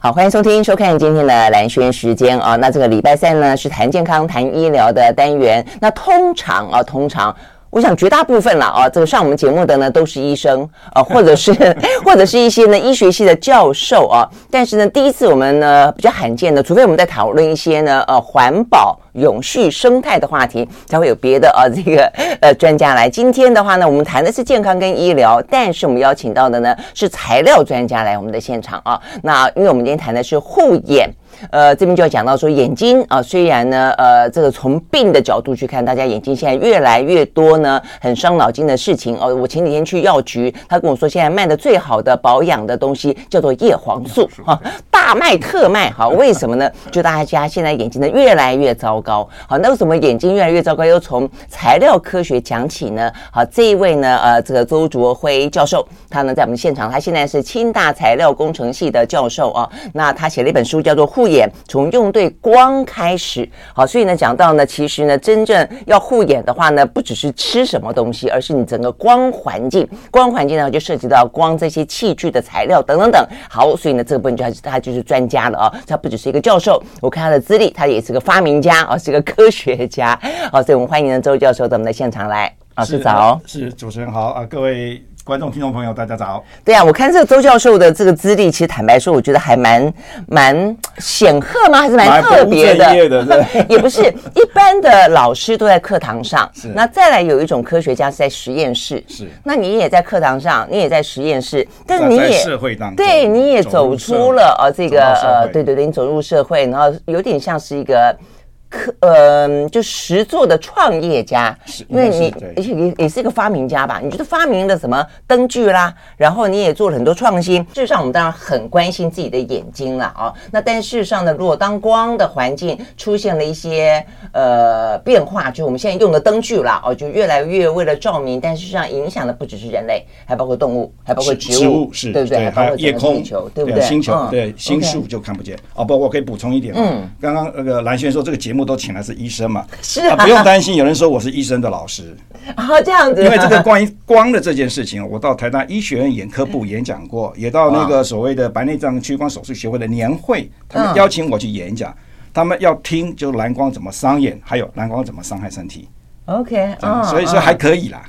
好，欢迎收听、收看今天的蓝轩时间啊。那这个礼拜三呢是谈健康、谈医疗的单元。那通常啊，通常我想绝大部分了啊，这个上我们节目的呢都是医生啊，或者是 或者是一些呢医学系的教授啊。但是呢，第一次我们呢比较罕见的，除非我们在讨论一些呢呃环保。永续生态的话题才会有别的啊，这个呃专家来。今天的话呢，我们谈的是健康跟医疗，但是我们邀请到的呢是材料专家来我们的现场啊。那因为我们今天谈的是护眼。呃，这边就要讲到说眼睛啊，虽然呢，呃，这个从病的角度去看，大家眼睛现在越来越多呢，很伤脑筋的事情哦。我前几天去药局，他跟我说，现在卖的最好的保养的东西叫做叶黄素哈，大卖特卖。好，为什么呢？就大家现在眼睛呢越来越糟糕。好，那为什么眼睛越来越糟糕？又从材料科学讲起呢？好，这一位呢，呃，这个周卓辉教授，他呢在我们现场，他现在是清大材料工程系的教授啊。那他写了一本书，叫做《护》。眼从用对光开始，好，所以呢，讲到呢，其实呢，真正要护眼的话呢，不只是吃什么东西，而是你整个光环境，光环境呢就涉及到光这些器具的材料等等等。好，所以呢，这个部分就他他就是专家了啊，他不只是一个教授，我看他的资历，他也是个发明家啊，是个科学家。好，所以我们欢迎呢周教授到我们的现场来。老师早，是主持人好啊，各位。观众、听众朋友，大家早。对啊，我看这个周教授的这个资历，其实坦白说，我觉得还蛮蛮显赫吗？还是蛮特别的？的 也不是一般的老师都在课堂上，是。那再来有一种科学家是在实验室，是。那你也在课堂上，你也在实验室，但你也社会当中，对，你也走出了呃这个呃，对对对，你走入社会，然后有点像是一个。可呃，就实作的创业家，因为你而且你也是一个发明家吧？你觉得发明了什么灯具啦，然后你也做了很多创新。事实上，我们当然很关心自己的眼睛了啊。那但事实上呢，如果当光的环境出现了一些呃变化，就我们现在用的灯具啦，哦，就越来越为了照明，但事实上影响的不只是人类，还包括动物，还包括植物，对不对？还有夜空，对不对？星球对星宿就看不见哦。不，我可以补充一点，嗯，刚刚那个蓝轩说这个节目。都请来是医生嘛？是啊，不用担心。有人说我是医生的老师啊，这样子。因为这个关于光的这件事情，我到台大医学院眼科部演讲过，也到那个所谓的白内障屈光手术协会的年会，他们邀请我去演讲，他们要听就蓝光怎么伤眼，还有蓝光怎么伤害身体。OK，所以说还可以啦。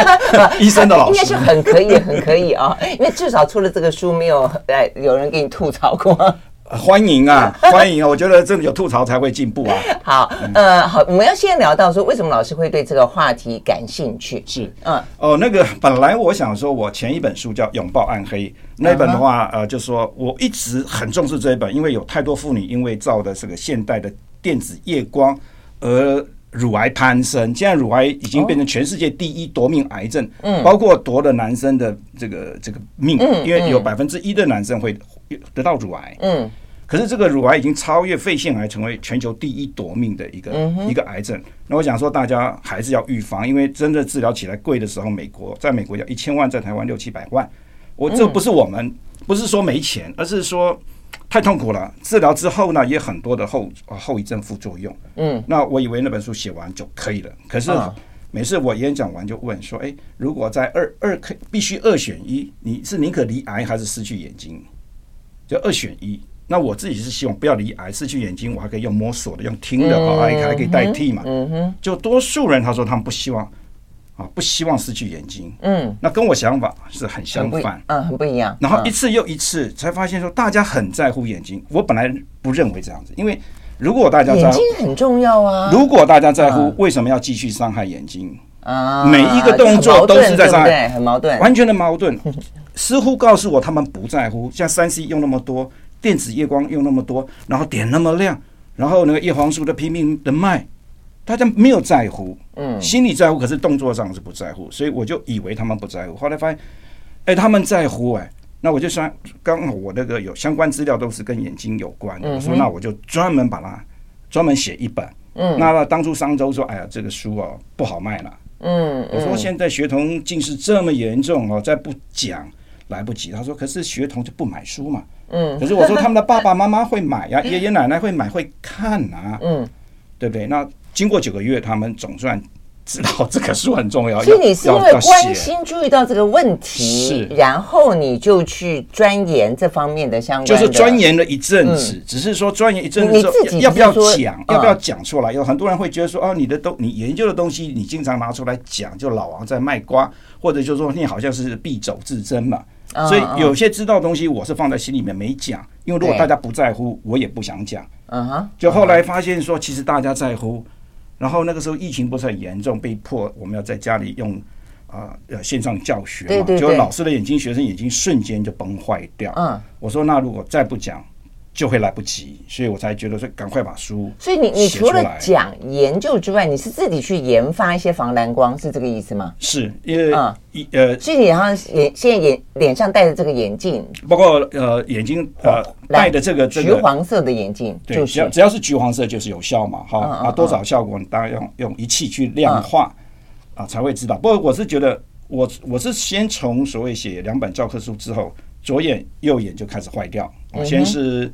医生的老师应该是很可以，很可以啊，因为至少出了这个书，没有哎有人给你吐槽过。欢迎啊，欢迎啊！我觉得真的有吐槽才会进步啊。好，呃，好，我们要先聊到说，为什么老师会对这个话题感兴趣？是，嗯，哦，那个本来我想说，我前一本书叫《拥抱暗黑》，那本的话，呃，就说我一直很重视这一本，因为有太多妇女因为照的这个现代的电子夜光而乳癌攀升，现在乳癌已经变成全世界第一夺命癌症，嗯，包括夺了男生的这个这个命，因为有百分之一的男生会。得到乳癌，嗯，可是这个乳癌已经超越肺腺癌，成为全球第一夺命的一个一个癌症。那我想说，大家还是要预防，因为真的治疗起来贵的时候，美国在美国要一千万，在台湾六七百万。我这不是我们不是说没钱，而是说太痛苦了。治疗之后呢，也很多的后后遗症副作用。嗯，那我以为那本书写完就可以了，可是每次我演讲完就问说，哎，如果在二二可必须二选一，你是宁可离癌还是失去眼睛？就二选一，那我自己是希望不要离癌，失去眼睛，我还可以用摸索的，用听的，啊，还还可以代替嘛。就多数人他说他们不希望啊，不希望失去眼睛。嗯。那跟我想法是很相反，嗯，很不一样。然后一次又一次才发现说，大家很在乎眼睛。我本来不认为这样子，因为如果大家在乎，眼睛很重要啊。如果大家在乎，为什么要继续伤害眼睛？啊，每一个动作都是在伤害，很矛盾，完全的矛盾。似乎告诉我他们不在乎，像三 C 用那么多，电子夜光用那么多，然后点那么亮，然后那个叶黄素的拼命的卖，大家没有在乎，嗯，心里在乎，可是动作上是不在乎，所以我就以为他们不在乎，后来发现，哎，他们在乎哎，那我就算，刚好我那个有相关资料都是跟眼睛有关的，我说那我就专门把它专门写一本，嗯，那当初商周说，哎呀，这个书哦不好卖了，嗯，我说现在学童近视这么严重哦，再不讲。来不及，他说：“可是学童就不买书嘛。”嗯，可是我说他们的爸爸妈妈会买呀，爷爷奶奶会买会看啊。嗯，对不对？那经过九个月，他们总算知道这个书很重要。所以你是因为关心注意到这个问题，是，然后你就去钻研这方面的相关的，就是钻研了一阵子，嗯、只是说钻研一阵子之后，你自己要不要讲？嗯、要不要讲出来？有很多人会觉得说，哦，你的东，你研究的东西，你经常拿出来讲，就老王在卖瓜，或者就是说你好像是必走自珍嘛。所以有些知道的东西，我是放在心里面没讲，因为如果大家不在乎，我也不想讲。嗯哼，就后来发现说，其实大家在乎。然后那个时候疫情不是很严重，被迫我们要在家里用啊呃线上教学嘛，结果老师的眼睛、学生眼睛瞬间就崩坏掉。嗯，我说那如果再不讲。就会来不及，所以我才觉得说赶快把书。所以你你除了讲研究之外，你是自己去研发一些防蓝光，是这个意思吗？是，因为嗯呃，所以你好像眼现在眼脸上戴的这个眼镜，包括呃眼睛呃戴的这个橘黄色的眼镜，对，只要只要是橘黄色就是有效嘛，哈啊多少效果你当然用用仪器去量化啊才会知道。不过我是觉得我我是先从所谓写两本教科书之后，左眼右眼就开始坏掉，我先是。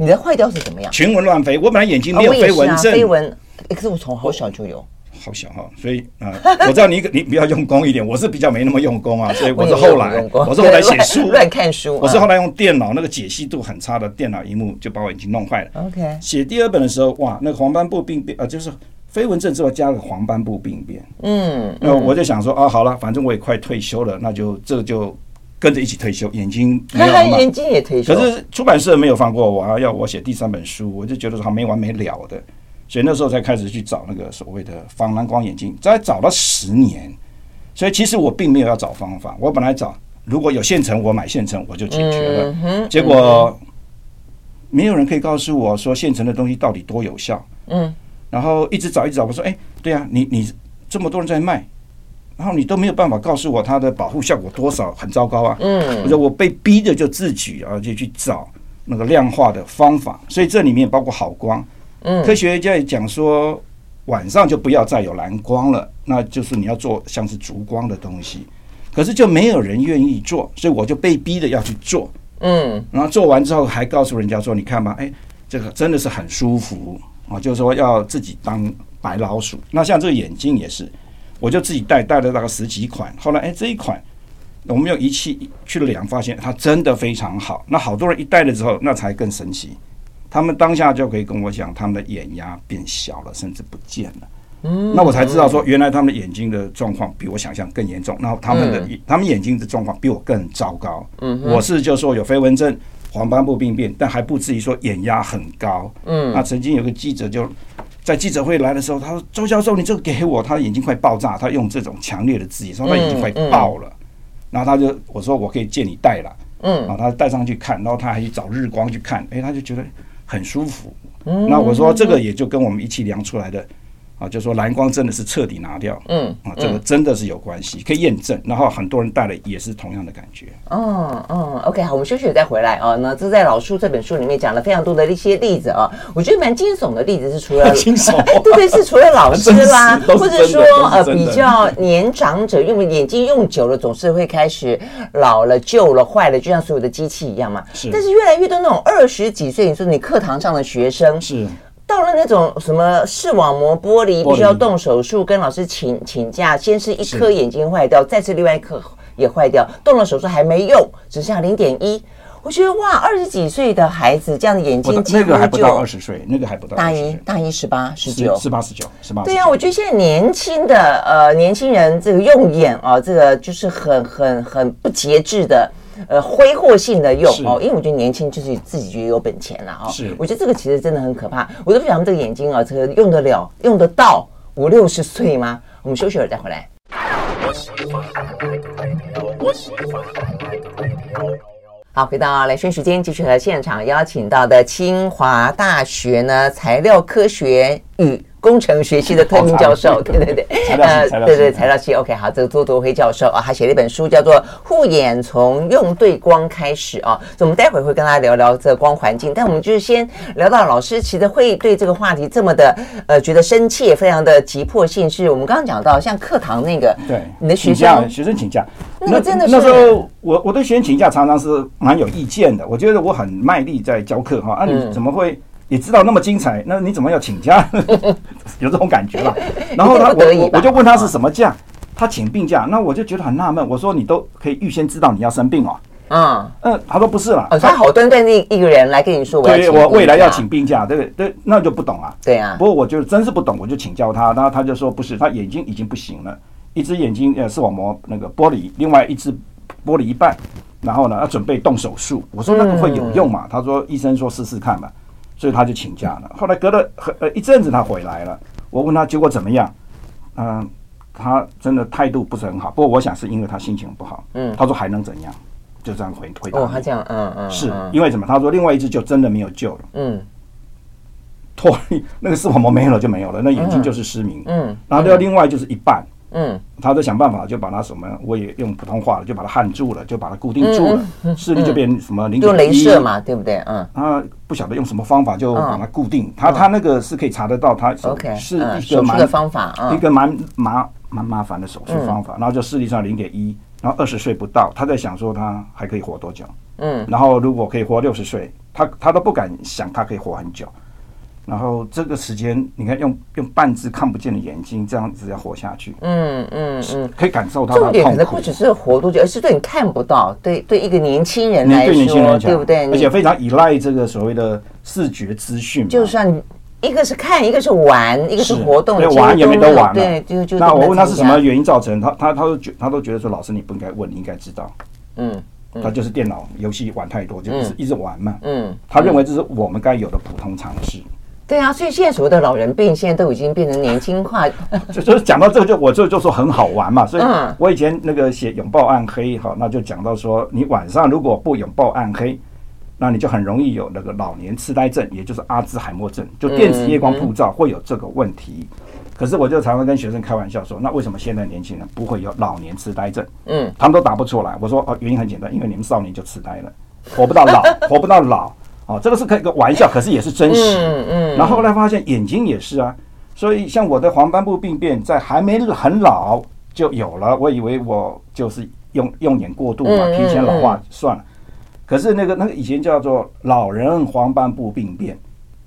你的坏掉是怎么样？群纹乱飞，我本来眼睛没有飞蚊症，飞蚊，可是我从好小就有，好小哈，所以啊，我知道你 你比较用功一点，我是比较没那么用功啊，所以我是后来，我是后来写书。乱看书，我是后来用电脑那个解析度很差的电脑荧幕就把我眼睛弄坏了。OK，写第二本的时候，哇，那个黄斑部病变啊，就是飞蚊症之后加了黄斑部病变，嗯，那我就想说啊，好了，反正我也快退休了，那就这就。跟着一起退休，眼睛没有吗？眼睛也退休。可是出版社没有放过我啊，要我写第三本书，我就觉得好没完没了的，所以那时候才开始去找那个所谓的防蓝光眼镜，再找了十年。所以其实我并没有要找方法，我本来找如果有现成，我买现成我就解决了。嗯、结果没有人可以告诉我说现成的东西到底多有效。嗯，然后一直找一直找，我说哎，对啊，你你这么多人在卖。然后你都没有办法告诉我它的保护效果多少，很糟糕啊！嗯，我说我被逼着就自己啊，就去找那个量化的方法。所以这里面包括好光，嗯，科学家也讲说晚上就不要再有蓝光了，那就是你要做像是烛光的东西。可是就没有人愿意做，所以我就被逼着要去做。嗯，然后做完之后还告诉人家说：“你看吧，哎，这个真的是很舒服啊！”就是说要自己当白老鼠。那像这个眼镜也是。我就自己带带了大概十几款。后来，哎，这一款我们用仪器去量，发现它真的非常好。那好多人一戴了之后，那才更神奇。他们当下就可以跟我讲，他们的眼压变小了，甚至不见了。嗯，那我才知道说，原来他们的眼睛的状况比我想象更严重。然后他们的他们眼睛的状况比我更糟糕。嗯，我是就说有飞蚊症、黄斑部病变，但还不至于说眼压很高。嗯，那曾经有个记者就。在记者会来的时候，他说：“周教授，你这个给我，他的眼睛快爆炸。”他用这种强烈的字眼说：“他眼睛快爆了。嗯”嗯、然后他就我说：“我可以借你戴了。”嗯，然后他戴上去看，然后他还去找日光去看，哎，他就觉得很舒服。嗯，那我说这个也就跟我们一起量出来的。啊，就说蓝光真的是彻底拿掉，嗯，啊，这个真的是有关系，可以验证。然后很多人戴了也是同样的感觉。哦，哦，OK，好，我们休息再回来啊。那这在老书这本书里面讲了非常多的一些例子啊，我觉得蛮惊悚的例子是除了 惊悚，对对，是除了老师啦，或者说呃比较年长者，因为眼睛用久了总是会开始老了、旧了、坏了，就像所有的机器一样嘛。是。但是越来越多那种二十几岁，你说你课堂上的学生是。到了那种什么视网膜剥离，必须要动手术，跟老师请请假。先是一颗眼睛坏掉，再次另外一颗也坏掉，动了手术还没用，只剩下零点一。我觉得哇，二十几岁的孩子这样的眼睛，那个还不到二十岁，那个还不到大一，大一十八、十九、十八、十九、十八。对呀，我觉得现在年轻的呃年轻人这个用眼啊，这个就是很很很不节制的。呃，挥霍性的用哦，因为我觉得年轻就是自己觉得有本钱了哦。是，我觉得这个其实真的很可怕。我都不晓得这个眼睛啊，这个用得了、用得到五六十岁吗？我们休息会儿再回来。好，回到兰萱时间，继续和现场邀请到的清华大学呢材料科学与工程学系的特聘教授，对对对，呃，对对材料系，OK，好，这个周夺辉教授啊，他写了一本书，叫做《护眼从用对光开始》啊，所以我们待会儿会跟大家聊聊这个光环境，但我们就是先聊到老师其实会对这个话题这么的呃觉得深切，非常的急迫性，是我们刚刚讲到像课堂那个，对，你的学生学生请假，那个真的是那时候我我对学生请假常常是蛮有意见的，我觉得我很卖力在教课哈，啊，你怎么会？也知道那么精彩，那你怎么要请假？有这种感觉吧？然后他我我我就问他是什么假，他请病假，那我就觉得很纳闷。我说你都可以预先知道你要生病哦。嗯嗯，他说不是了，他好端端的一个人来跟你说，对，我未来要请病假，对不对？对，那就不懂啊。对啊。不过我就真是不懂，我就请教他，然后他就说不是，他眼睛已经不行了，一只眼睛呃视网膜那个剥离，另外一只剥离一半，然后呢要准备动手术。我说那个会有用吗？他说医生说试试看吧。所以他就请假了。后来隔了呃一阵子，他回来了。我问他结果怎么样？嗯，他真的态度不是很好。不过我想是因为他心情不好。嗯，他说还能怎样？就这样回回答。哦，他这样，嗯嗯，是因为什么？他说另外一只就真的没有救了。嗯，脱离 那个视网膜没有了就没有了，那眼睛就是失明。嗯，然后要另外就是一半。嗯，他在想办法，就把它什么，我也用普通话了，就把它焊住了，就把它固定住了，视力就变什么零点一。用镭射嘛，对不对？嗯，他不晓得用什么方法就把它固定，他他那个是可以查得到，他是一个蛮方法，一个蛮麻蛮麻烦的手术方法，然后就视力上零点一，然后二十岁不到，他在想说他还可以活多久？嗯，然后如果可以活六十岁，他他都不敢想他可以活很久。然后这个时间，你看用用半只看不见的眼睛这样子要活下去，嗯嗯嗯，可以感受到。重点可能不只是活多久，而是对你看不到，对对一个年轻人来说，对不对？而且非常依赖这个所谓的视觉资讯。就算一个是看，一个是玩，一个是活动，玩也没得玩了。对，就就那我问他是什么原因造成，他他他都觉他都觉得说，老师你不应该问，你应该知道。嗯，他就是电脑游戏玩太多，就是一直玩嘛。嗯，他认为这是我们该有的普通常识。对啊，所以现在所谓的老人病，现在都已经变成年轻化。就就是讲到这个，就我就就说很好玩嘛。所以我以前那个写拥抱暗黑哈，那就讲到说，你晚上如果不拥抱暗黑，那你就很容易有那个老年痴呆症，也就是阿兹海默症，就电子夜光曝照会有这个问题。可是我就常常跟学生开玩笑说，那为什么现在年轻人不会有老年痴呆症？嗯，他们都答不出来。我说哦，原因很简单，因为你们少年就痴呆了，活不到老，活不到老。哦，这个是开个玩笑，可是也是真实。嗯嗯。然后后来发现眼睛也是啊，所以像我的黄斑部病变，在还没很老就有了。我以为我就是用用眼过度嘛，提前老化算了。可是那个那个以前叫做老人黄斑部病变，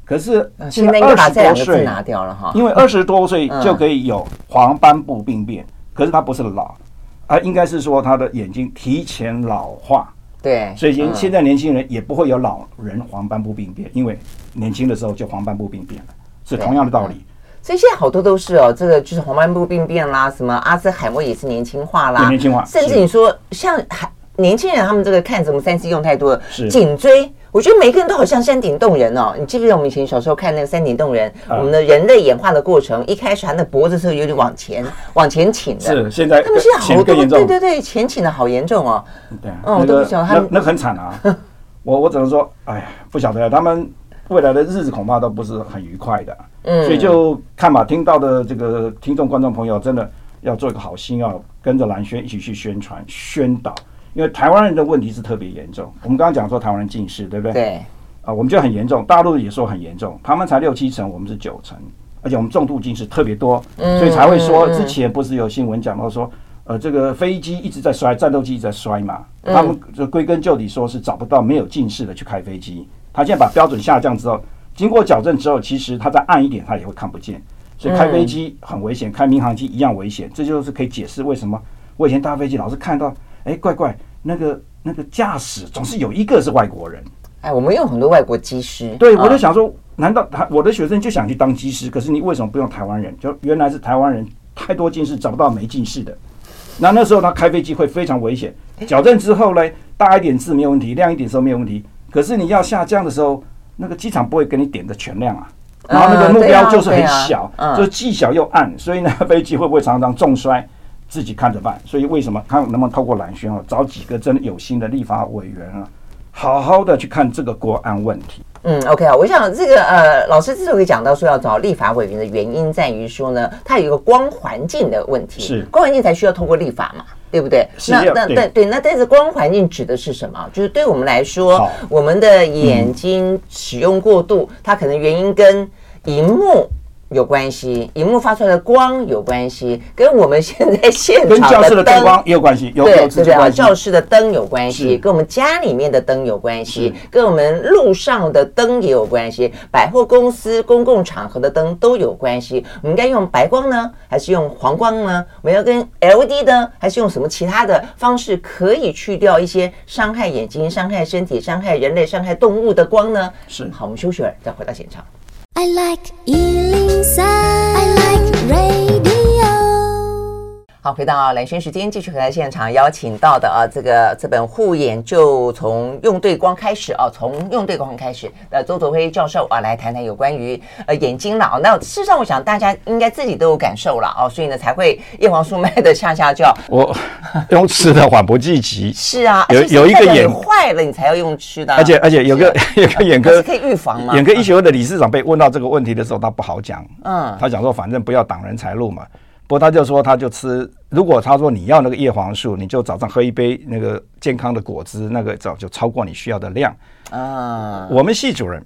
可是现在二十多岁拿掉了哈，因为二十多岁就可以有黄斑部病变，可是它不是老，而应该是说他的眼睛提前老化。对，所以现现在年轻人也不会有老人黄斑部病变，因为年轻的时候就黄斑部病变了，是同样的道理。所以现在好多都是哦，这个就是黄斑部病变啦，什么阿兹海默也是年轻化啦，年轻化，甚至你说像还年轻人他们这个看什么三 C 用太多了，是颈椎。我觉得每个人都好像山顶洞人哦，你记不记得我们以前小时候看那个山顶洞人？我们的人类演化的过程，一开始他的脖子是有点往前 往前倾的，是现在他们现在好多对对对，前倾的好严重哦。对，嗯，都不晓得他们那很惨啊。我我只能说，哎呀，不晓得他们未来的日子恐怕都不是很愉快的。嗯，所以就看吧，听到的这个听众观众朋友，真的要做一个好心，要跟着蓝轩一起去宣传宣导。因为台湾人的问题是特别严重，我们刚刚讲说台湾人近视，对不对？对。啊，我们就很严重，大陆也说很严重，他们才六七成，我们是九成，而且我们重度近视特别多，所以才会说之前不是有新闻讲到说，呃，这个飞机一直在摔，战斗机一直在摔嘛，他们就归根究底说是找不到没有近视的去开飞机，他现在把标准下降之后，经过矫正之后，其实他再暗一点他也会看不见，所以开飞机很危险，开民航机一样危险，这就是可以解释为什么我以前搭飞机老是看到。哎，怪怪，那个那个驾驶总是有一个是外国人。哎，我们有很多外国机师。对，我就想说，难道他我的学生就想去当机师？可是你为什么不用台湾人？就原来是台湾人太多近视，找不到没近视的。那那时候他开飞机会非常危险。矫正之后呢，大一点字没有问题，亮一点时候没有问题。可是你要下降的时候，那个机场不会给你点的全亮啊。然后那个目标就是很小，就是既小又暗，所以那个飞机会不会常常重摔？自己看着办，所以为什么看能不能透过蓝轩哦，找几个真的有心的立法委员啊，好好的去看这个国安问题。嗯，OK 啊，我想这个呃，老师之所以讲到说要找立法委员的原因，在于说呢，它有一个光环境的问题，是光环境才需要通过立法嘛，对不对？是那那对对，那但是光环境指的是什么？就是对我们来说，我们的眼睛使用过度，嗯、它可能原因跟荧幕。有关系，荧幕发出来的光有关系，跟我们现在现场跟教室的灯光也有关系，有对有直接关系。教室的灯有关系，跟我们家里面的灯有关系，跟我们路上的灯也有关系，百货公司、公共场合的灯都有关系。我们应该用白光呢，还是用黄光呢？我们要跟 LED 灯，还是用什么其他的方式可以去掉一些伤害眼睛、伤害身体、伤害人类、伤害动物的光呢？是。好，我们休息会儿，再回到现场。I like 103, I like radio. 好，回到蓝轩时间，继续回来现场邀请到的啊，这个这本护眼就从用对光开始啊，从用对光开始。呃，周卓辉教授啊，来谈谈有关于呃眼睛了。那事实上，我想大家应该自己都有感受了啊，所以呢才会叶黄素卖的下下叫。我用吃的缓不济急。是啊，有有一个眼坏了，你才要用吃的。而且而且有个 有个眼科可以预防嘛？眼科医学会的理事长被问到这个问题的时候，他不好讲。嗯，他讲说，反正不要挡人财路嘛。不过他就说，他就吃。如果他说你要那个叶黄素，你就早上喝一杯那个健康的果汁，那个早就超过你需要的量。啊，我们系主任，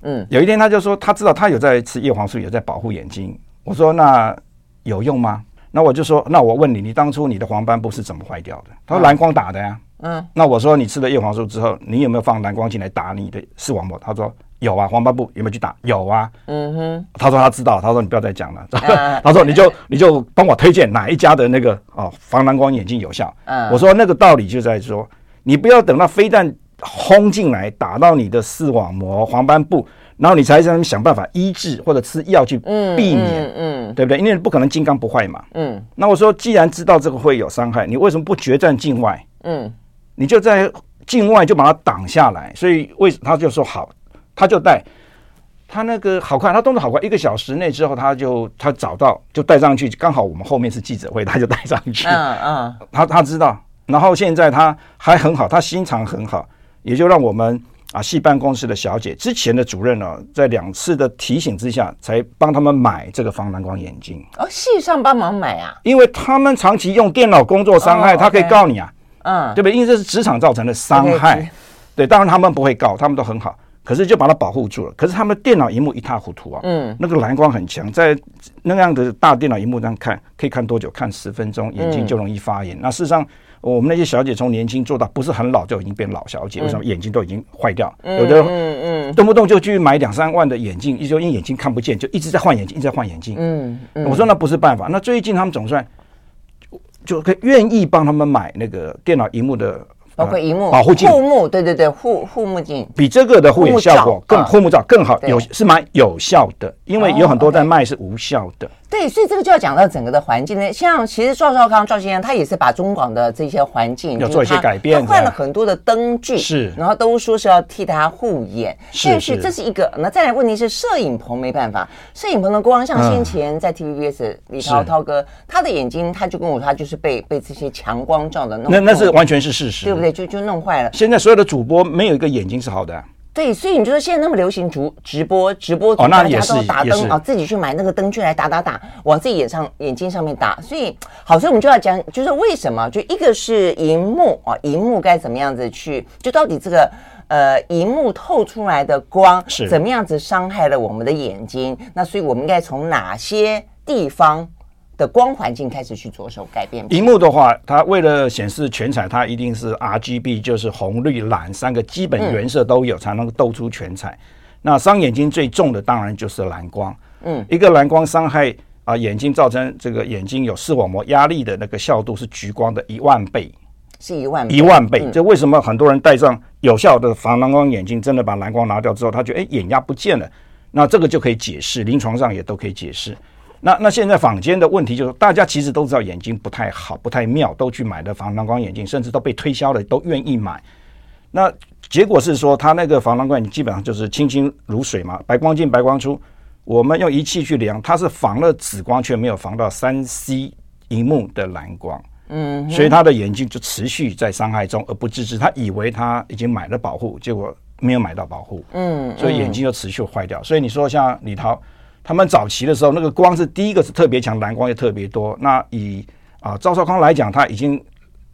嗯，有一天他就说，他知道他有在吃叶黄素，有在保护眼睛。我说那有用吗？那我就说，那我问你，你当初你的黄斑部是怎么坏掉的？他说蓝光打的呀。嗯，那我说你吃了叶黄素之后，你有没有放蓝光进来打你的视网膜？他说。有啊，黄斑部有没有去打？有啊。嗯哼。他说他知道，他说你不要再讲了。Uh, 他说你就你就帮我推荐哪一家的那个哦防蓝光眼镜有效。嗯。Uh, 我说那个道理就在说，你不要等到飞弹轰进来打到你的视网膜、黄斑部，然后你才想想办法医治或者吃药去避免，嗯，嗯嗯对不对？因为不可能金刚不坏嘛。嗯。那我说，既然知道这个会有伤害，你为什么不决战境外？嗯。你就在境外就把它挡下来，所以为他就说好。他就带，他那个好快，他动作好快，一个小时内之后他就他找到就带上去，刚好我们后面是记者会，他就带上去。嗯嗯，他他知道，然后现在他还很好，他心肠很好，也就让我们啊系办公室的小姐之前的主任呢，在两次的提醒之下，才帮他们买这个防蓝光眼镜。哦，系上帮忙买啊？因为他们长期用电脑工作伤害，他可以告你啊。嗯，对不对？因为这是职场造成的伤害。对，当然他们不会告，他们都很好。可是就把它保护住了。可是他们电脑荧幕一塌糊涂啊，嗯，那个蓝光很强，在那样的大电脑荧幕上看，可以看多久？看十分钟，眼睛就容易发炎。嗯、那事实上，我们那些小姐从年轻做到不是很老就已经变老小姐，为什么眼睛都已经坏掉？嗯、有的嗯嗯，动不动就去买两三万的眼镜，一就因为眼睛看不见，就一直在换眼镜，一直在换眼镜。嗯嗯，我说那不是办法。那最近他们总算就可以愿意帮他们买那个电脑荧幕的。包括荧幕保护镜、护目，对对对，护护目镜比这个的护眼效果更护目罩更好，有是蛮有效的，因为有很多在卖是无效的。对，所以这个就要讲到整个的环境呢。像其实赵少康赵先生他也是把中广的这些环境要做一些改变，换了很多的灯具，是，然后都说是要替他护眼，但是这是一个。那再来问题是摄影棚没办法，摄影棚的光，像先前在 TVBS 李涛涛哥他的眼睛，他就跟我说他就是被被这些强光照的弄，那那是完全是事实，对不对？就就弄坏了。现在所有的主播没有一个眼睛是好的。对，所以你就说现在那么流行直直播，直播主大家都打灯啊，自己去买那个灯具来打打打，往自己眼上眼睛上面打。所以好，所以我们就要讲，就是为什么？就一个是荧幕啊，荧幕该怎么样子去？就到底这个呃，荧幕透出来的光是怎么样子伤害了我们的眼睛？那所以我们应该从哪些地方？的光环境开始去着手改变。荧幕的话，它为了显示全彩，它一定是 RGB，就是红、绿、蓝三个基本原色都有，才能够斗出全彩。那伤眼睛最重的当然就是蓝光。嗯，一个蓝光伤害啊眼睛，造成这个眼睛有视网膜压力的那个效度是橘光的一万倍，是一万倍一万倍。这为什么很多人戴上有效的防蓝光眼镜，真的把蓝光拿掉之后，他觉得哎眼压不见了？那这个就可以解释，临床上也都可以解释。那那现在坊间的问题就是，大家其实都知道眼睛不太好，不太妙，都去买的防蓝光眼镜，甚至都被推销了，都愿意买。那结果是说，他那个防蓝光眼镜基本上就是清清如水嘛，白光进白光出。我们用仪器去量，它是防了紫光，却没有防到三 C 荧幕的蓝光。嗯，所以他的眼睛就持续在伤害中而不自知。他以为他已经买了保护，结果没有买到保护。嗯，所以眼睛就持续坏掉。所以你说像李涛。他们早期的时候，那个光是第一个是特别强，蓝光也特别多。那以啊赵少康来讲，他已经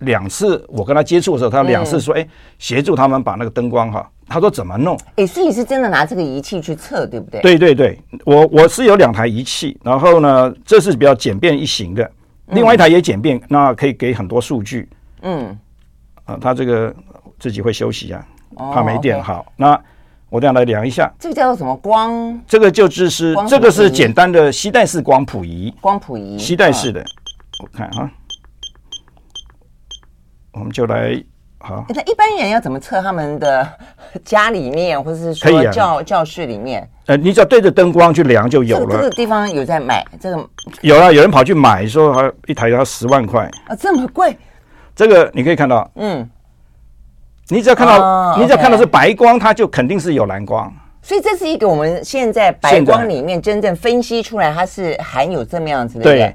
两次我跟他接触的时候，他两次说，哎、嗯，协助他们把那个灯光哈他说怎么弄？哎，所以你是真的拿这个仪器去测，对不对？对对对，我我是有两台仪器，然后呢，这是比较简便易行的，另外一台也简便，嗯、那可以给很多数据。嗯，啊，他这个自己会休息啊，哦、怕没电。Okay 好，那我这样来量一下，这个叫做什么光？这个就是这个是简单的吸带式光谱仪，光谱仪，吸带式的。嗯、我看哈，我们就来。好，那一般人要怎么测他们的家里面，或者是说教教室里面？呃，你只要对着灯光去量就有了。这个地方有在买这个？有啊，有人跑去买，说还一台要十万块啊，这么贵？这个你可以看到，嗯，你只要看到，你只要看到是白光，它就肯定是有蓝光。所以这是一个我们现在白光里面真正分析出来，它是含有这么样子的。对。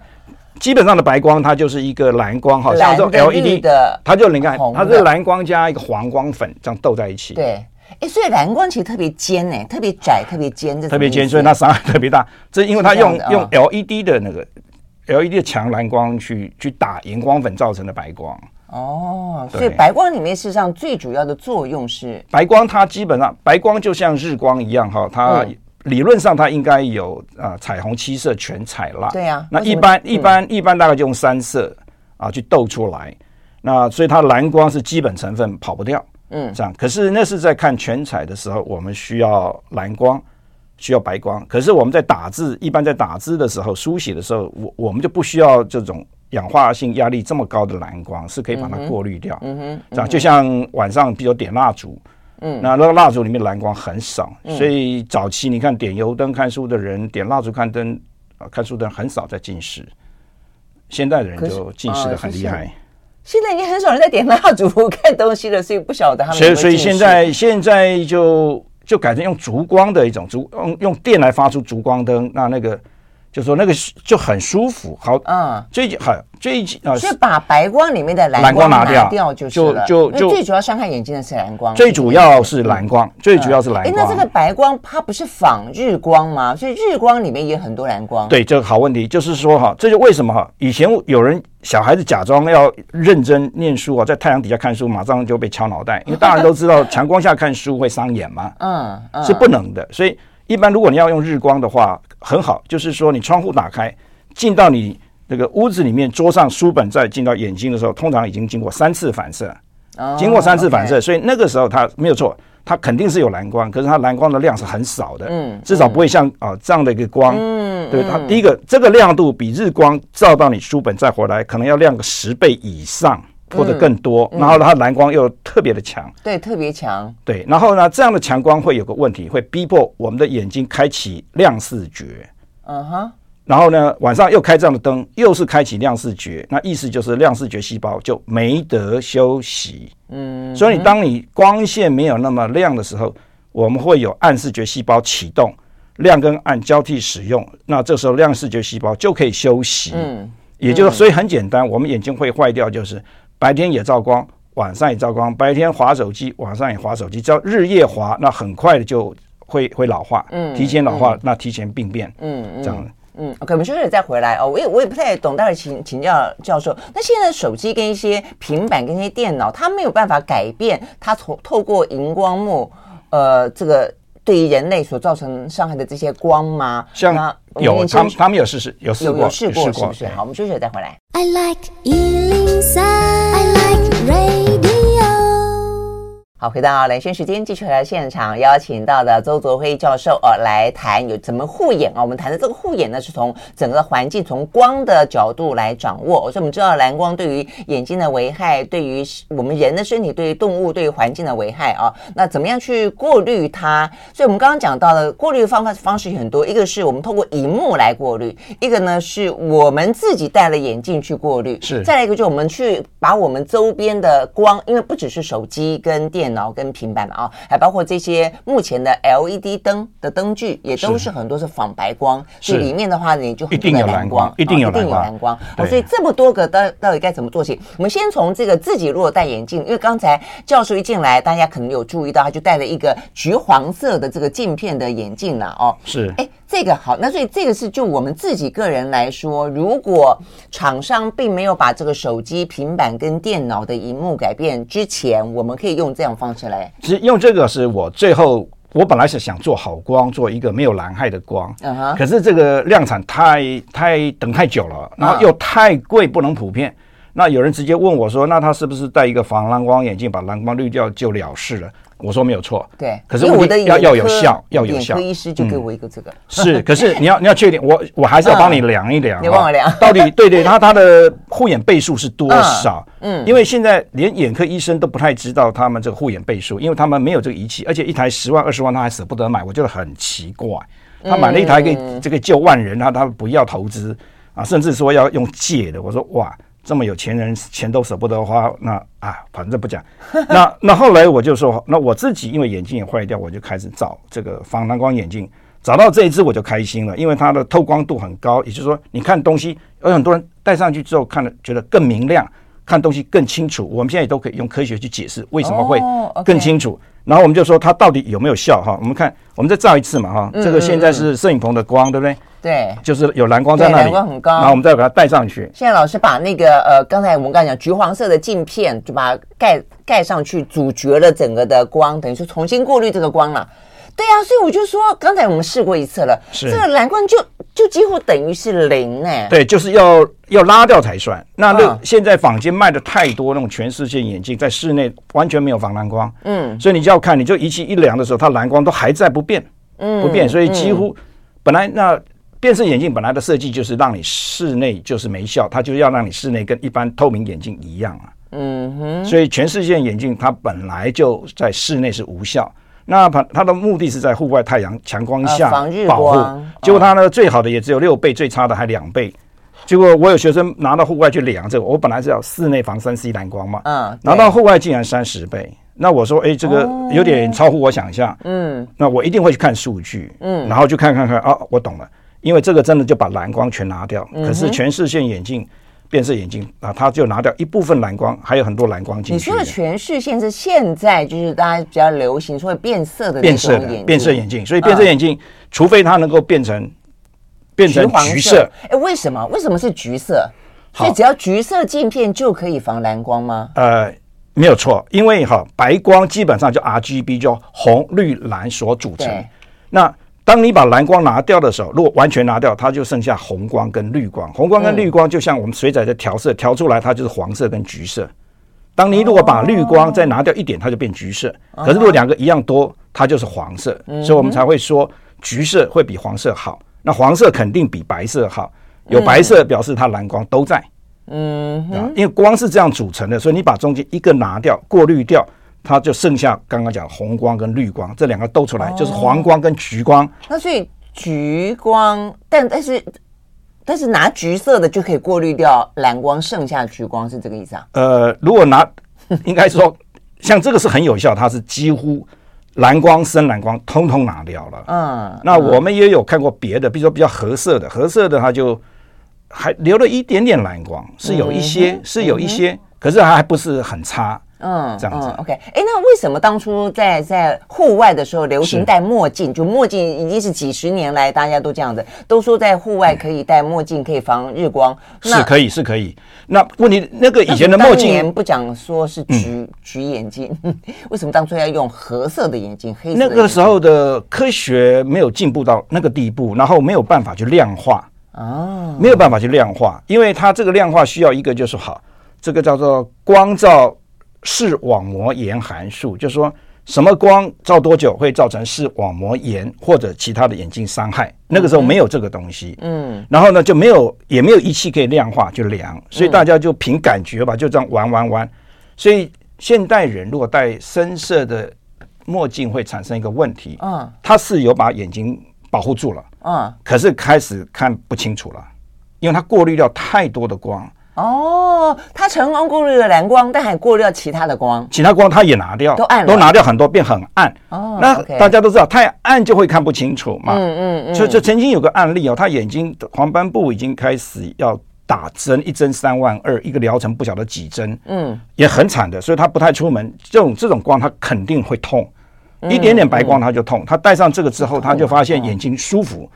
基本上的白光，它就是一个蓝光，哈，像这种 LED 的，它就你看，它是蓝光加一个黄光粉这样斗在一起。对，哎，所以蓝光其实特别尖哎，特别窄，特别尖，这特别尖，所以它伤害特别大。这因为它用用 LED 的那个 LED 的强蓝光去去打荧光粉造成的白光。哦，所以白光里面事实上最主要的作用是白光，它基本上白光就像日光一样哈，它。理论上它应该有啊、呃、彩虹七色全彩啦，对呀、啊。那一般一般一般大概就用三色啊去斗出来，那所以它蓝光是基本成分跑不掉，嗯，这样。可是那是在看全彩的时候，我们需要蓝光，需要白光。可是我们在打字，一般在打字的时候，书写的时候，我我们就不需要这种氧化性压力这么高的蓝光，是可以把它过滤掉，嗯哼，这样。就像晚上比如点蜡烛。嗯，那那个蜡烛里面蓝光很少，嗯、所以早期你看点油灯看书的人，点蜡烛看灯啊看书的人很少在近视，现代的人就近视的很厉害。现在已经很少人在点蜡烛看东西了，所以不晓得他们。所以所以现在现在就就改成用烛光的一种烛用用电来发出烛光灯，那那个就说那个就很舒服，好，嗯，最近很。最啊，是把白光里面的蓝光拿掉，就就就就最主要伤害眼睛的是蓝光。最主要是蓝光，最主要是蓝光。哎，那这个白光它不是仿日光吗？所以日光里面也很多蓝光。对，这个好问题，就是说哈，这就为什么哈，以前有人小孩子假装要认真念书啊，在太阳底下看书，马上就被敲脑袋，因为大人都知道 强光下看书会伤眼嘛，嗯，是不能的。所以一般如果你要用日光的话，很好，就是说你窗户打开，进到你。那个屋子里面，桌上书本再进到眼睛的时候，通常已经经过三次反射，经过三次反射，所以那个时候它没有错，它肯定是有蓝光，可是它蓝光的量是很少的，嗯，至少不会像啊这样的一个光，嗯，对它第一个这个亮度比日光照到你书本再回来，可能要亮个十倍以上或者更多，然后它蓝光又特别的强，对，特别强，对，然后呢，这样的强光会有个问题，会逼迫我们的眼睛开启亮视觉，嗯哼。然后呢，晚上又开这样的灯，又是开启亮视觉，那意思就是亮视觉细胞就没得休息。嗯，所以当你光线没有那么亮的时候，我们会有暗视觉细胞启动，亮跟暗交替使用，那这时候亮视觉细胞就可以休息。嗯，也就是所以很简单，我们眼睛会坏掉，就是白天也照光，晚上也照光，白天划手机，晚上也划手机，只要日夜划，那很快的就会会老化，嗯，提前老化，那提前病变，嗯，这样。嗯，OK，我们休息再回来哦。我也我也不太懂，待会请请教教授。那现在手机跟一些平板跟一些电脑，它没有办法改变它从透过荧光幕，呃，这个对于人类所造成伤害的这些光吗？像有他们他们有试试有试过有试过是不是？好，我们休息再回来。I like 好，回到蓝轩时间，继续来现场邀请到的周卓辉教授呃来谈有怎么护眼啊？我们谈的这个护眼呢，是从整个环境、从光的角度来掌握。所以我们知道蓝光对于眼睛的危害，对于我们人的身体、对于动物、对于环境的危害啊。那怎么样去过滤它？所以我们刚刚讲到的过滤的方法方式很多，一个是我们通过荧幕来过滤，一个呢是我们自己戴了眼镜去过滤，是。再来一个就是我们去把我们周边的光，因为不只是手机跟电脑。脑跟平板嘛啊，还包括这些目前的 LED 灯的灯具，也都是很多是仿白光，所以里面的话你就很多的蓝光，一定有蓝光，一定有蓝光。哦，所以这么多个到到底该怎么做起？我们先从这个自己如果戴眼镜，因为刚才教授一进来，大家可能有注意到，他就戴了一个橘黄色的这个镜片的眼镜了哦。是，哎。这个好，那所以这个是就我们自己个人来说，如果厂商并没有把这个手机、平板跟电脑的荧幕改变之前，我们可以用这样方式来。其实用这个是我最后，我本来是想做好光，做一个没有蓝害的光，嗯哼。可是这个量产太太等太久了，然后又太贵，不能普遍。嗯、那有人直接问我说：“那他是不是戴一个防蓝光眼镜，把蓝光滤掉就了事了？”我说没有错，对，可是我的要要有效，要有效。眼科医师就给我一个这个，是，可是 你要你要确定，我我还是要帮你量一量，你帮我量，到底对对，他他的护眼倍数是多少？嗯，因为现在连眼科医生都不太知道他们这个护眼倍数，因为他们没有这个仪器，而且一台十万二十万他还舍不得买，我觉得很奇怪。他买了一台可以这个救万人，他他不要投资啊，甚至说要用借的。我说哇。这么有钱人钱都舍不得花，那啊，反正不讲。那那后来我就说，那我自己因为眼镜也坏掉，我就开始找这个防蓝光眼镜。找到这一只我就开心了，因为它的透光度很高，也就是说你看东西，有很多人戴上去之后看了觉得更明亮，看东西更清楚。我们现在也都可以用科学去解释为什么会更清楚。然后我们就说它到底有没有效哈？我们看，我们再照一次嘛哈。这个现在是摄影棚的光，对不对？对，就是有蓝光在那里，蓝光很高。然后我们再把它戴上去。现在老师把那个呃，刚才我们刚才讲橘黄色的镜片，就把它盖盖上去，阻绝了整个的光，等于说重新过滤这个光了。对啊，所以我就说，刚才我们试过一次了，是这个蓝光就就几乎等于是零哎。对，就是要要拉掉才算。那那现在坊间卖的太多那种全视线眼镜，在室内完全没有防蓝光。嗯，所以你就要看，你就仪器一量的时候，它蓝光都还在不变，嗯，不变。所以几乎本来那。变色眼镜本来的设计就是让你室内就是没效，它就是要让你室内跟一般透明眼镜一样啊。嗯哼。所以全视线眼镜它本来就在室内是无效，那它它的目的是在户外太阳强光下保护。结果它呢，最好的也只有六倍，最差的还两倍。结果我有学生拿到户外去量这个，我本来是要室内防三 C 蓝光嘛，嗯，拿到户外竟然三十倍。那我说，哎，这个有点超乎我想象。嗯。那我一定会去看数据。嗯。然后就看看看啊，我懂了。因为这个真的就把蓝光全拿掉，可是全视线眼镜、变色眼镜啊，它就拿掉一部分蓝光，还有很多蓝光进去。你说的全视线是现在就是大家比较流行说变色的变色的变色眼镜，所以变色眼镜除非它能够变成变成橘色，哎，为什么？为什么是橘色？所以只要橘色镜片就可以防蓝光吗？呃，没有错，因为哈白光基本上就 RGB 就红绿蓝所组成，那。当你把蓝光拿掉的时候，如果完全拿掉，它就剩下红光跟绿光。红光跟绿光就像我们水彩的调色，调出来它就是黄色跟橘色。当你如果把绿光再拿掉一点，它就变橘色。可是如果两个一样多，它就是黄色。所以我们才会说橘色会比黄色好。那黄色肯定比白色好，有白色表示它蓝光都在。嗯，因为光是这样组成的，所以你把中间一个拿掉，过滤掉。它就剩下刚刚讲红光跟绿光这两个斗出来，就是黄光跟橘光。那所以橘光，但但是但是拿橘色的就可以过滤掉蓝光，剩下橘光是这个意思啊？呃，如果拿，应该说像这个是很有效，它是几乎蓝光、深蓝光通通拿掉了。嗯，那我们也有看过别的，比如说比较合色的，合色的它就还留了一点点蓝光，是有一些，是有一些，可是它还不是很差。嗯，这样子。嗯，OK，哎，那为什么当初在在户外的时候流行戴墨镜？就墨镜已经是几十年来大家都这样子，都说在户外可以戴墨镜，可以防日光。是可以，是可以。那问题那个以前的墨镜不讲说是橘橘眼镜，为什么当初要用褐色的眼镜？黑色？那个时候的科学没有进步到那个地步，然后没有办法去量化啊，没有办法去量化，因为它这个量化需要一个就是好，这个叫做光照。视网膜炎函数，就是说什么光照多久会造成视网膜炎或者其他的眼睛伤害。那个时候没有这个东西，嗯，然后呢就没有也没有仪器可以量化就量，所以大家就凭感觉吧，就这样玩玩玩。所以现代人如果戴深色的墨镜会产生一个问题，嗯，它是有把眼睛保护住了，嗯，可是开始看不清楚了，因为它过滤掉太多的光。哦，它成功过滤了蓝光，但还过滤了其他的光，其他光它也拿掉，都暗了，都拿掉很多，变很暗。哦，那大家都知道，太暗就会看不清楚嘛。嗯嗯嗯。就就曾经有个案例哦，他眼睛黄斑部已经开始要打针，一针三万二，一个疗程不晓得几针，嗯，也很惨的，所以他不太出门。这种这种光他肯定会痛，一点点白光他就痛。他戴上这个之后，他就发现眼睛舒服。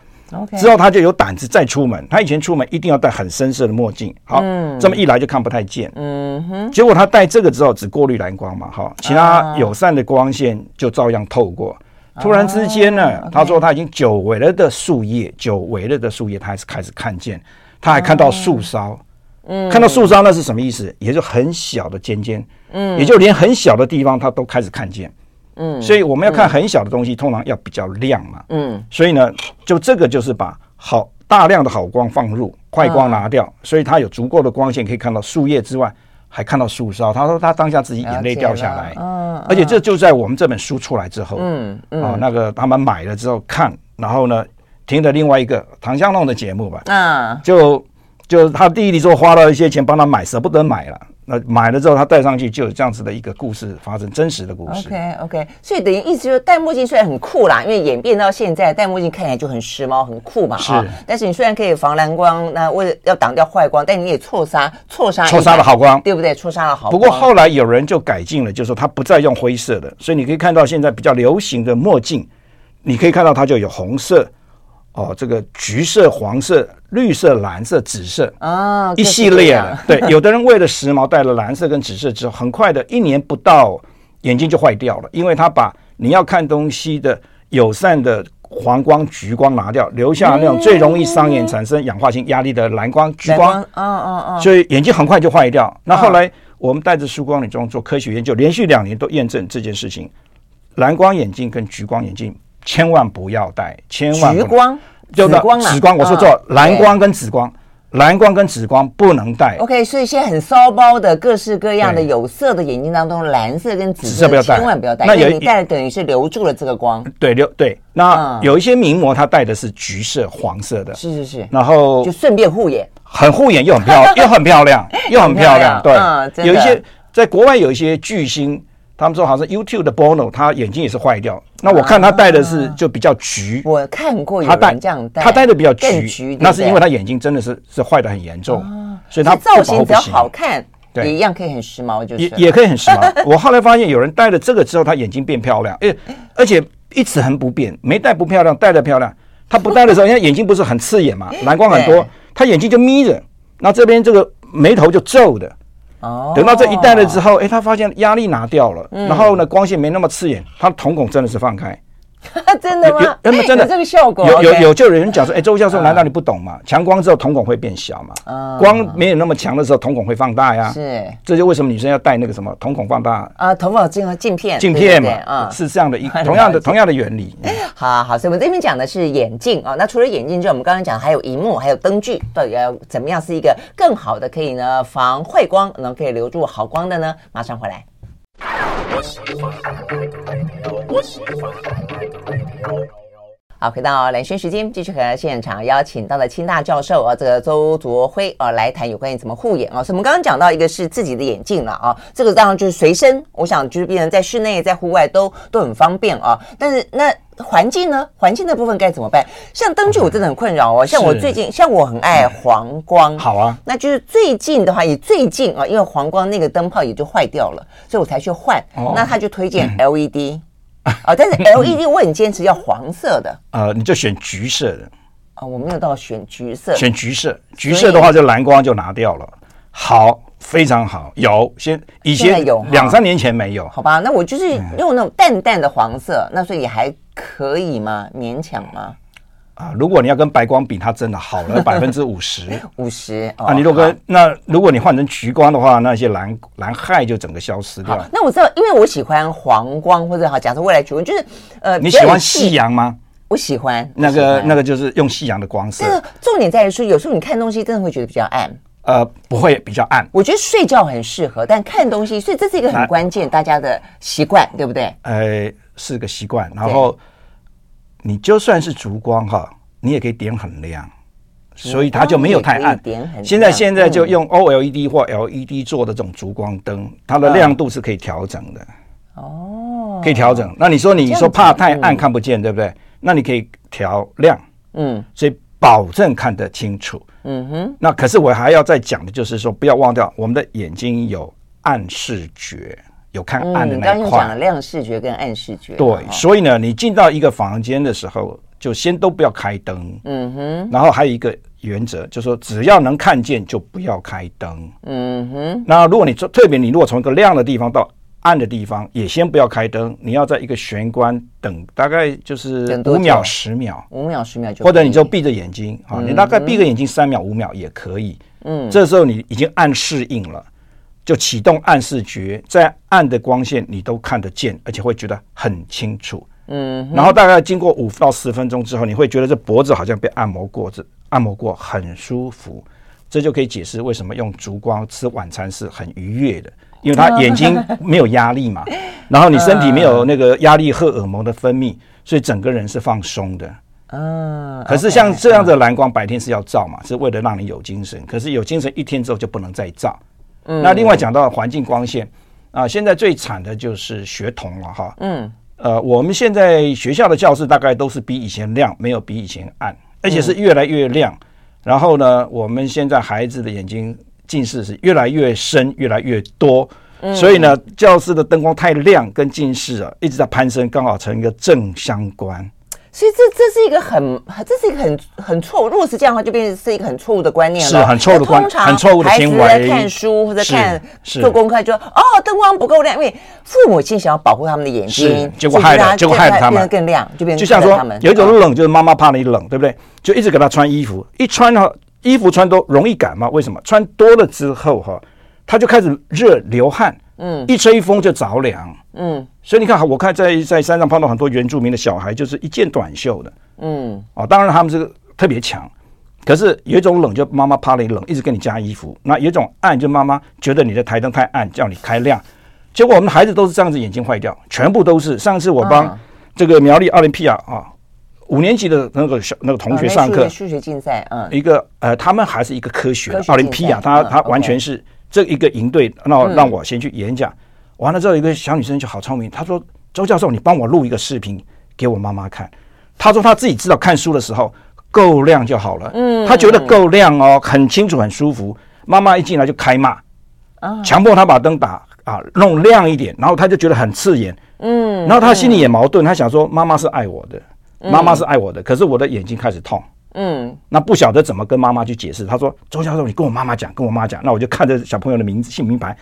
之后他就有胆子再出门。他以前出门一定要戴很深色的墨镜，好，嗯这么一来就看不太见。嗯哼，结果他戴这个之后只过滤蓝光嘛，哈，其他友善的光线就照样透过。突然之间呢，他说他已经久违了的树叶，久违了的树叶，他还是开始看见，他还看到树梢。嗯，看到树梢那是什么意思？也就很小的尖尖，嗯，也就连很小的地方他都开始看见。嗯，所以我们要看很小的东西，通常要比较亮嘛。嗯，所以呢，就这个就是把好大量的好光放入，坏光拿掉，所以它有足够的光线可以看到树叶之外，还看到树梢。他说他当下自己眼泪掉下来。嗯，而且这就在我们这本书出来之后，嗯那个他们买了之后看，然后呢，听的另外一个唐湘龙的节目吧，啊，就。就他弟弟说花了一些钱帮他买，舍不得买了。那买了之后，他戴上去就有这样子的一个故事发生，真实的故事。OK OK，所以等于意思就是戴墨镜虽然很酷啦，因为演变到现在戴墨镜看起来就很时髦、很酷嘛。是。但是你虽然可以防蓝光，那为了要挡掉坏光，但你也错杀错杀错杀了好光，对不对？错杀了好光。不过后来有人就改进了，就是说他不再用灰色的，所以你可以看到现在比较流行的墨镜，你可以看到它就有红色。哦，这个橘色、黄色、绿色、蓝色、紫色啊，一系列的。对，有的人为了时髦戴了蓝色跟紫色之后，很快的一年不到，眼睛就坏掉了，因为他把你要看东西的友善的黄光、橘光拿掉，留下那种最容易伤眼、产生氧化性压力的蓝光、橘光。嗯嗯嗯。所以眼睛很快就坏掉。那后来我们带着曙光理中做科学研究，连续两年都验证这件事情：蓝光眼镜跟橘光眼镜。千万不要戴，千万橘光、紫光、紫光，我说错，蓝光跟紫光，蓝光跟紫光不能戴。OK，所以现在很骚包的各式各样的有色的眼镜当中，蓝色跟紫色千万不要戴，那有你戴了等于是留住了这个光。对，留对。那有一些名模，他戴的是橘色、黄色的，是是是，然后就顺便护眼，很护眼又很漂又很漂亮 又很漂亮。对，有一些在国外有一些巨星。他们说好像 YouTube 的 Bono，他眼睛也是坏掉。那我看他戴的是就比较橘。我看过有人这样戴，他戴的比较橘，那是因为他眼睛真的是是坏的很严重，所以他造型只要好看，也一样可以很时髦，就是也也可以很时髦。我后来发现有人戴了这个之后，他眼睛变漂亮，诶，而且一直很不变，没戴不漂亮，戴的漂亮。他不戴的时候，因为眼睛不是很刺眼嘛，蓝光很多，他眼睛就眯着，那这边这个眉头就皱的。哦，等到这一代了之后，哎，他发现压力拿掉了，然后呢，光线没那么刺眼，他瞳孔真的是放开。真的吗？有，真的这个效果。有有有，就有人讲说，哎，周教授，难道你不懂吗？强光之后瞳孔会变小嘛？光没有那么强的时候，瞳孔会放大呀。是，这就为什么女生要戴那个什么瞳孔放大啊？瞳孔镜镜片，镜片嘛，啊，是这样的一 同样的同样的原理。好好，所以我们这边讲的是眼镜啊。那除了眼镜之外，我们刚刚讲还有荧幕，还有灯具，到底要怎么样是一个更好的可以呢防坏光，能可以留住好光的呢？马上回来。好，回到蓝轩时间，继续和现场邀请到了清大教授啊，这个周卓辉啊，来谈有关于怎么护眼啊。所以我们刚刚讲到一个是自己的眼镜了啊，这个当然就是随身，我想就是变成在室内、在户外都都很方便啊。但是那环境呢？环境的部分该怎么办？像灯具，我真的很困扰哦。像我最近，像我很爱黄光，好啊。那就是最近的话，也最近啊，因为黄光那个灯泡也就坏掉了，所以我才去换。那他就推荐 LED。啊，但是 LED 我很坚持要黄色的。呃，你就选橘色的。啊，我没有到选橘色。选橘色，橘色的话就蓝光就拿掉了。好，非常好。有，先以前有两三年前没有。好吧，那我就是用那种淡淡的黄色，那所以也还可以吗？勉强吗？啊，如果你要跟白光比，它真的好了 百分之五十。五十啊，你如果那如果你换成橘光的话，那些蓝蓝害就整个消失掉。那我知道，因为我喜欢黄光，或者好，假设未来橘光，就是呃，你喜欢夕阳吗？我喜欢那个那个就是用夕阳的光色。重点在于说，有时候你看东西真的会觉得比较暗。呃，不会比较暗。我觉得睡觉很适合，但看东西，所以这是一个很关键大家的习惯，对不对？呃，是个习惯，然后。你就算是烛光哈，你也可以点很亮，所以它就没有太暗。现在现在就用 OLED 或 LED 做的这种烛光灯，它的亮度是可以调整的。哦，可以调整。那你说你说怕太暗看不见，对不对？那你可以调亮。嗯，所以保证看得清楚。嗯哼。那可是我还要再讲的就是说，不要忘掉我们的眼睛有暗视觉。有看暗的那一块，刚刚讲了亮视觉跟暗视觉。对，所以呢，你进到一个房间的时候，就先都不要开灯。嗯哼，然后还有一个原则，就是说只要能看见就不要开灯。嗯哼，那如果你特别，你如果从一个亮的地方到暗的地方，也先不要开灯，你要在一个玄关等，大概就是五秒、十秒，五秒、十秒就，或者你就闭着眼睛啊，你大概闭个眼睛三秒、五秒也可以。嗯，这时候你已经暗适应了，就启动暗视觉，在暗的光线你都看得见，而且会觉得很清楚。嗯，然后大概经过五到十分钟之后，你会觉得这脖子好像被按摩过，这按摩过很舒服，这就可以解释为什么用烛光吃晚餐是很愉悦的。因为他眼睛没有压力嘛，然后你身体没有那个压力荷尔蒙的分泌，所以整个人是放松的。嗯，可是像这样的蓝光，白天是要照嘛，是为了让你有精神。可是有精神一天之后就不能再照。嗯，那另外讲到环境光线啊，现在最惨的就是学童了哈。嗯，呃，我们现在学校的教室大概都是比以前亮，没有比以前暗，而且是越来越亮。然后呢，我们现在孩子的眼睛。近视是越来越深，越来越多，嗯、所以呢，教室的灯光太亮，跟近视啊一直在攀升，刚好成一个正相关。所以这这是一个很，这是一个很很错误。如果是这样的话，就变成是一个很错误的观念了，是很错误的观念，很错误的行为。孩子在看书或者看做功课，就说哦，灯光不够亮，因为父母亲想要保护他们的眼睛，结果害了，结果害了他们变得更亮，就变成就像说有一种冷，就是妈妈怕你冷，对不对？就一直给他穿衣服，一穿哈。衣服穿多容易感冒，为什么？穿多了之后哈，他就开始热流汗，嗯，一吹风就着凉，嗯，所以你看，我看在在山上碰到很多原住民的小孩，就是一件短袖的，嗯，哦，当然他们这个特别强，可是有一种冷，就妈妈怕你冷，一直给你加衣服；那有一种暗，就妈妈觉得你的台灯太暗，叫你开亮。结果我们的孩子都是这样子，眼睛坏掉，全部都是。上次我帮这个苗栗奥林匹亚啊。五年级的那个小那个同学上课，数学竞赛，嗯，一个呃，他们还是一个科学的奥林匹亚，他他完全是这一个营队，那让我先去演讲，完了之后一个小女生就好聪明，她说：“周教授，你帮我录一个视频给我妈妈看。”她说她自己知道看书的时候够亮就好了，嗯，她觉得够亮哦，很清楚很舒服。妈妈一进来就开骂，啊，强迫她把灯打啊弄亮一点，然后她就觉得很刺眼，嗯，然后她心里也矛盾，她想说妈妈是爱我的。妈妈是爱我的，可是我的眼睛开始痛。嗯，那不晓得怎么跟妈妈去解释。他说：“周教授，你跟我妈妈讲，跟我妈讲。”那我就看着小朋友的名字、姓名牌，